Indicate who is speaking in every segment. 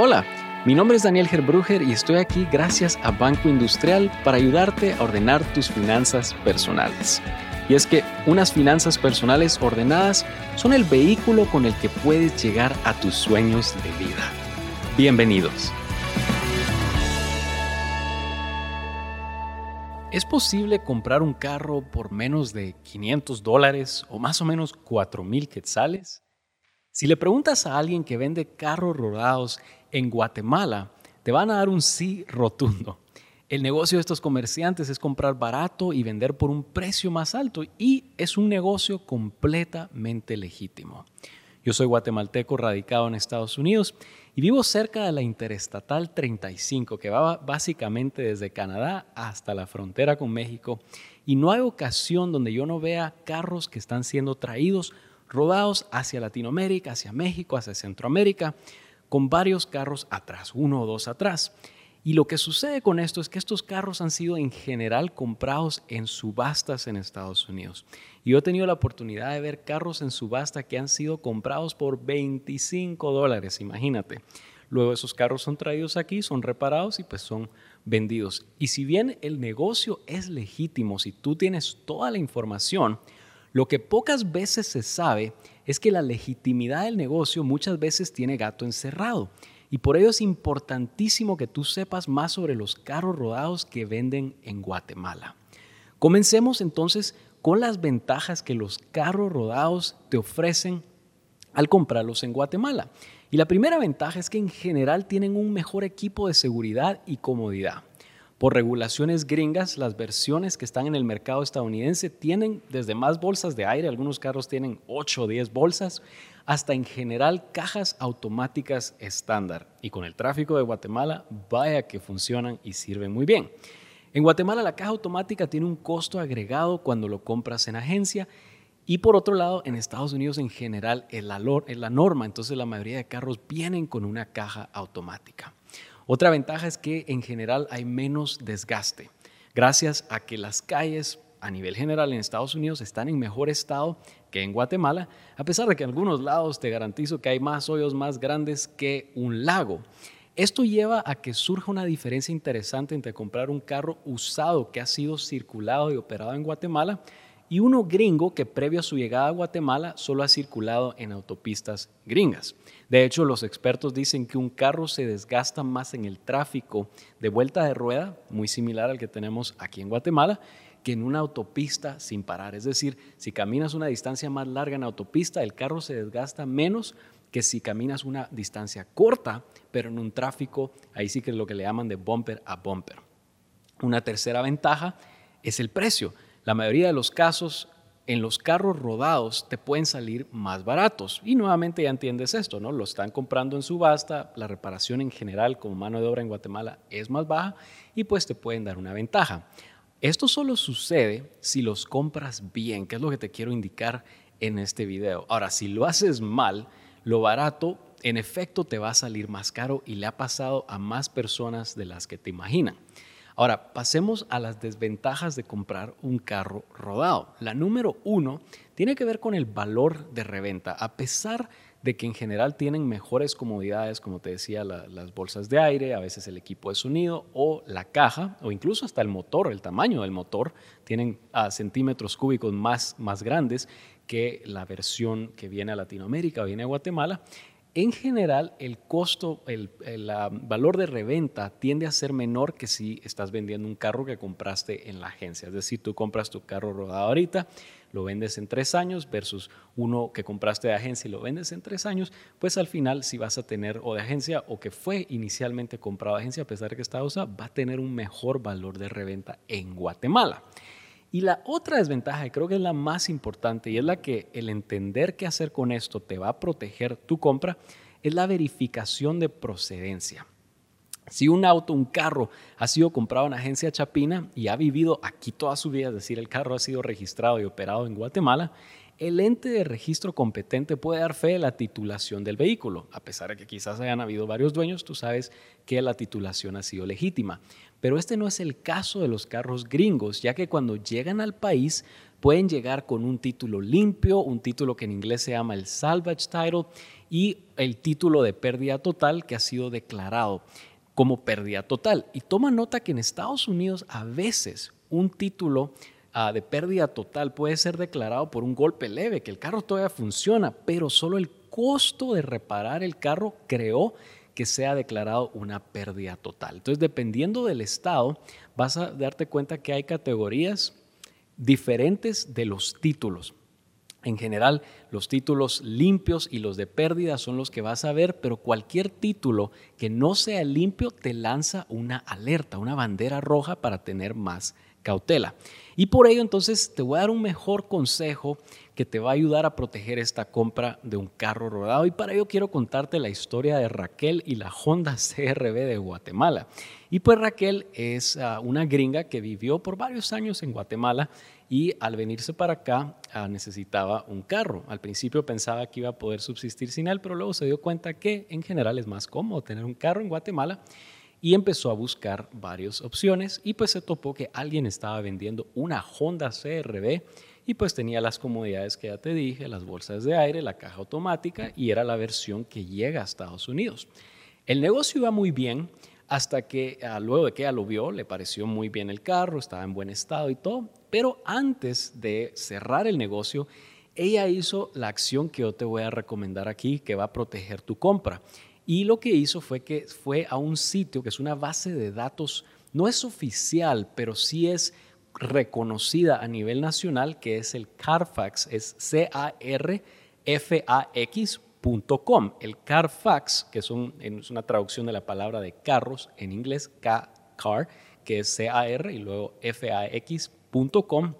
Speaker 1: Hola, mi nombre es Daniel Gerbruger y estoy aquí gracias a Banco Industrial para ayudarte a ordenar tus finanzas personales. Y es que unas finanzas personales ordenadas son el vehículo con el que puedes llegar a tus sueños de vida. Bienvenidos. ¿Es posible comprar un carro por menos de 500 dólares o más o menos 4 mil quetzales? Si le preguntas a alguien que vende carros rodados en Guatemala, te van a dar un sí rotundo. El negocio de estos comerciantes es comprar barato y vender por un precio más alto y es un negocio completamente legítimo. Yo soy guatemalteco radicado en Estados Unidos y vivo cerca de la Interestatal 35 que va básicamente desde Canadá hasta la frontera con México y no hay ocasión donde yo no vea carros que están siendo traídos, rodados hacia Latinoamérica, hacia México, hacia Centroamérica con varios carros atrás, uno o dos atrás. Y lo que sucede con esto es que estos carros han sido en general comprados en subastas en Estados Unidos. Y yo he tenido la oportunidad de ver carros en subasta que han sido comprados por 25 dólares, imagínate. Luego esos carros son traídos aquí, son reparados y pues son vendidos. Y si bien el negocio es legítimo, si tú tienes toda la información, lo que pocas veces se sabe es que la legitimidad del negocio muchas veces tiene gato encerrado. Y por ello es importantísimo que tú sepas más sobre los carros rodados que venden en Guatemala. Comencemos entonces con las ventajas que los carros rodados te ofrecen al comprarlos en Guatemala. Y la primera ventaja es que en general tienen un mejor equipo de seguridad y comodidad. Por regulaciones gringas, las versiones que están en el mercado estadounidense tienen desde más bolsas de aire, algunos carros tienen 8 o 10 bolsas, hasta en general cajas automáticas estándar. Y con el tráfico de Guatemala, vaya que funcionan y sirven muy bien. En Guatemala la caja automática tiene un costo agregado cuando lo compras en agencia y por otro lado, en Estados Unidos en general es la, norma, entonces la mayoría de carros vienen con una caja automática. Otra ventaja es que en general hay menos desgaste, gracias a que las calles a nivel general en Estados Unidos están en mejor estado que en Guatemala, a pesar de que en algunos lados te garantizo que hay más hoyos más grandes que un lago. Esto lleva a que surja una diferencia interesante entre comprar un carro usado que ha sido circulado y operado en Guatemala y uno gringo que previo a su llegada a Guatemala solo ha circulado en autopistas gringas. De hecho, los expertos dicen que un carro se desgasta más en el tráfico de vuelta de rueda, muy similar al que tenemos aquí en Guatemala, que en una autopista sin parar. Es decir, si caminas una distancia más larga en autopista, el carro se desgasta menos que si caminas una distancia corta, pero en un tráfico, ahí sí que es lo que le llaman de bumper a bumper. Una tercera ventaja es el precio. La mayoría de los casos en los carros rodados te pueden salir más baratos. Y nuevamente ya entiendes esto, ¿no? Lo están comprando en subasta, la reparación en general como mano de obra en Guatemala es más baja y pues te pueden dar una ventaja. Esto solo sucede si los compras bien, que es lo que te quiero indicar en este video. Ahora, si lo haces mal, lo barato en efecto te va a salir más caro y le ha pasado a más personas de las que te imaginan. Ahora, pasemos a las desventajas de comprar un carro rodado. La número uno tiene que ver con el valor de reventa. A pesar de que en general tienen mejores comodidades, como te decía, las bolsas de aire, a veces el equipo de sonido o la caja, o incluso hasta el motor, el tamaño del motor, tienen centímetros cúbicos más, más grandes que la versión que viene a Latinoamérica viene a Guatemala. En general, el costo, el, valor de reventa tiende a ser menor que si estás vendiendo un carro que compraste en la agencia. Es decir, tú compras tu carro rodado ahorita, lo vendes en tres años versus uno que compraste de agencia y lo vendes en tres años, pues al final si vas a tener o de agencia o que fue inicialmente comprado de agencia a pesar de que está usado, va a tener un mejor valor de reventa en Guatemala. Y la otra desventaja, y creo que es la más importante, y es la que el entender qué hacer con esto te va a proteger tu compra, es la verificación de procedencia. Si un auto, un carro ha sido comprado en agencia chapina y ha vivido aquí toda su vida, es decir, el carro ha sido registrado y operado en Guatemala, el ente de registro competente puede dar fe de la titulación del vehículo. A pesar de que quizás hayan habido varios dueños, tú sabes que la titulación ha sido legítima. Pero este no es el caso de los carros gringos, ya que cuando llegan al país pueden llegar con un título limpio, un título que en inglés se llama el salvage title y el título de pérdida total que ha sido declarado como pérdida total. Y toma nota que en Estados Unidos a veces un título ah, de pérdida total puede ser declarado por un golpe leve, que el carro todavía funciona, pero solo el costo de reparar el carro creó que sea declarado una pérdida total. Entonces, dependiendo del estado, vas a darte cuenta que hay categorías diferentes de los títulos. En general, los títulos limpios y los de pérdida son los que vas a ver, pero cualquier título que no sea limpio te lanza una alerta, una bandera roja para tener más cautela. Y por ello entonces te voy a dar un mejor consejo que te va a ayudar a proteger esta compra de un carro rodado. Y para ello quiero contarte la historia de Raquel y la Honda CRB de Guatemala. Y pues Raquel es ah, una gringa que vivió por varios años en Guatemala y al venirse para acá ah, necesitaba un carro. Al principio pensaba que iba a poder subsistir sin él, pero luego se dio cuenta que en general es más cómodo tener un carro en Guatemala y empezó a buscar varias opciones y pues se topó que alguien estaba vendiendo una Honda CRB y pues tenía las comodidades que ya te dije, las bolsas de aire, la caja automática y era la versión que llega a Estados Unidos. El negocio iba muy bien hasta que ah, luego de que ella lo vio, le pareció muy bien el carro, estaba en buen estado y todo, pero antes de cerrar el negocio, ella hizo la acción que yo te voy a recomendar aquí, que va a proteger tu compra. Y lo que hizo fue que fue a un sitio que es una base de datos, no es oficial, pero sí es reconocida a nivel nacional, que es el Carfax, es C-A-R-F-A-X el Carfax, que es, una traducción de la palabra de carros en inglés, car, que es C-A-R y luego F-A-X.com,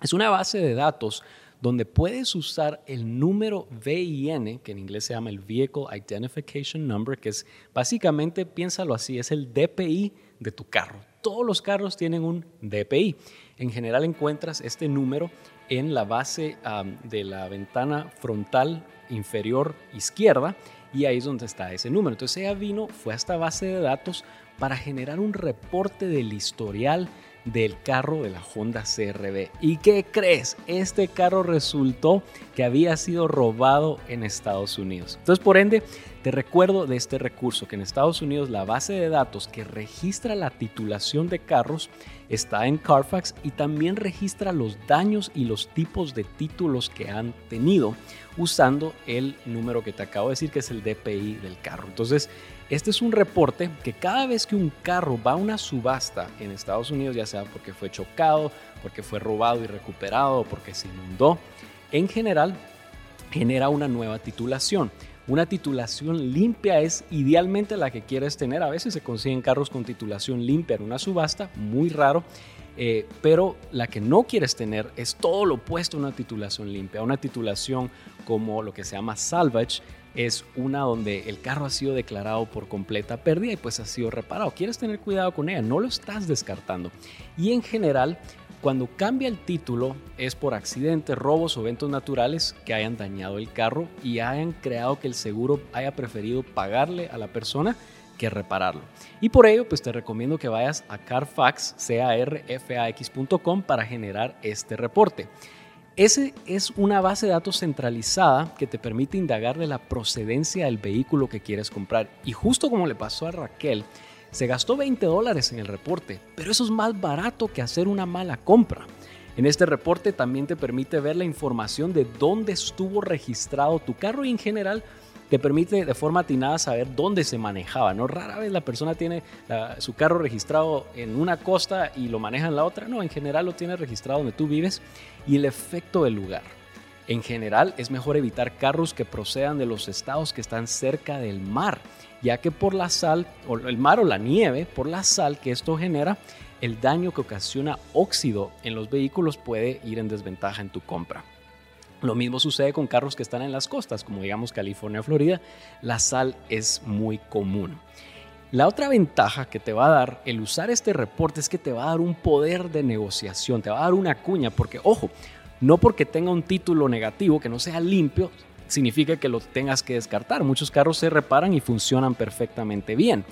Speaker 1: es una base de datos donde puedes usar el número VIN, que en inglés se llama el Vehicle Identification Number, que es básicamente, piénsalo así, es el DPI de tu carro. Todos los carros tienen un DPI. En general encuentras este número en la base de la ventana frontal inferior izquierda y ahí es donde está ese número. Entonces ella vino, fue a esta base de datos para generar un reporte del historial del carro de la Honda CRB. ¿Y qué crees? Este carro resultó que había sido robado en Estados Unidos. Entonces, por ende, te recuerdo de este recurso que en Estados Unidos la base de datos que registra la titulación de carros está en Carfax y también registra los daños y los tipos de títulos que han tenido usando el número que te acabo de decir que es el DPI del carro. Entonces, este es un reporte que cada vez que un carro va a una subasta en Estados Unidos, ya sea porque fue chocado, porque fue robado y recuperado, porque se inundó, en general genera una nueva titulación. Una titulación limpia es idealmente la que quieres tener. A veces se consiguen carros con titulación limpia en una subasta, muy raro. Eh, pero la que no quieres tener es todo lo opuesto a una titulación limpia. Una titulación como lo que se llama salvage es una donde el carro ha sido declarado por completa pérdida y pues ha sido reparado. Quieres tener cuidado con ella, no lo estás descartando. Y en general, cuando cambia el título es por accidentes, robos o eventos naturales que hayan dañado el carro y hayan creado que el seguro haya preferido pagarle a la persona que repararlo. Y por ello, pues te recomiendo que vayas a Carfax, carfax.com para generar este reporte. Ese es una base de datos centralizada que te permite indagar de la procedencia del vehículo que quieres comprar. Y justo como le pasó a Raquel, se gastó 20 dólares en el reporte, pero eso es más barato que hacer una mala compra. En este reporte también te permite ver la información de dónde estuvo registrado tu carro y en general te permite de forma atinada saber dónde se manejaba. No rara vez la persona tiene su carro registrado en una costa y lo maneja en la otra. No, en general lo tiene registrado donde tú vives y el efecto del lugar. En general es mejor evitar carros que procedan de los estados que están cerca del mar, ya que por la sal, o el mar o la nieve, por la sal que esto genera, el daño que ocasiona óxido en los vehículos puede ir en desventaja en tu compra. Lo mismo sucede con carros que están en las costas, como digamos California, Florida. La sal es muy común. La otra ventaja que te va a dar el usar este reporte es que te va a dar un poder de negociación, te va a dar una cuña, porque ojo, no porque tenga un título negativo que no sea limpio, significa que lo tengas que descartar. Muchos carros se reparan y funcionan perfectamente bien.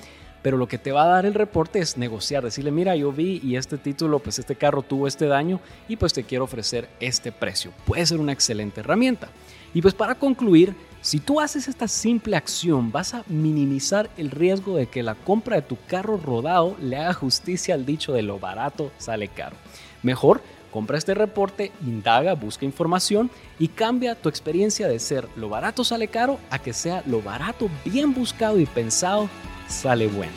Speaker 1: Pero lo que te va a dar el reporte es negociar, decirle, mira, yo vi y este título, pues este carro tuvo este daño y pues te quiero ofrecer este precio. Puede ser una excelente herramienta. Y pues para concluir, si tú haces esta simple acción, vas a minimizar el riesgo de que la compra de tu carro rodado le haga justicia al dicho de lo barato sale caro. Mejor, compra este reporte, indaga, busca información y cambia tu experiencia de ser lo barato sale caro a que sea lo barato bien buscado y pensado sale bueno.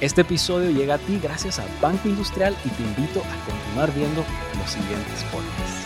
Speaker 1: Este episodio llega a ti gracias a Banco Industrial y te invito a continuar viendo los siguientes podcasts.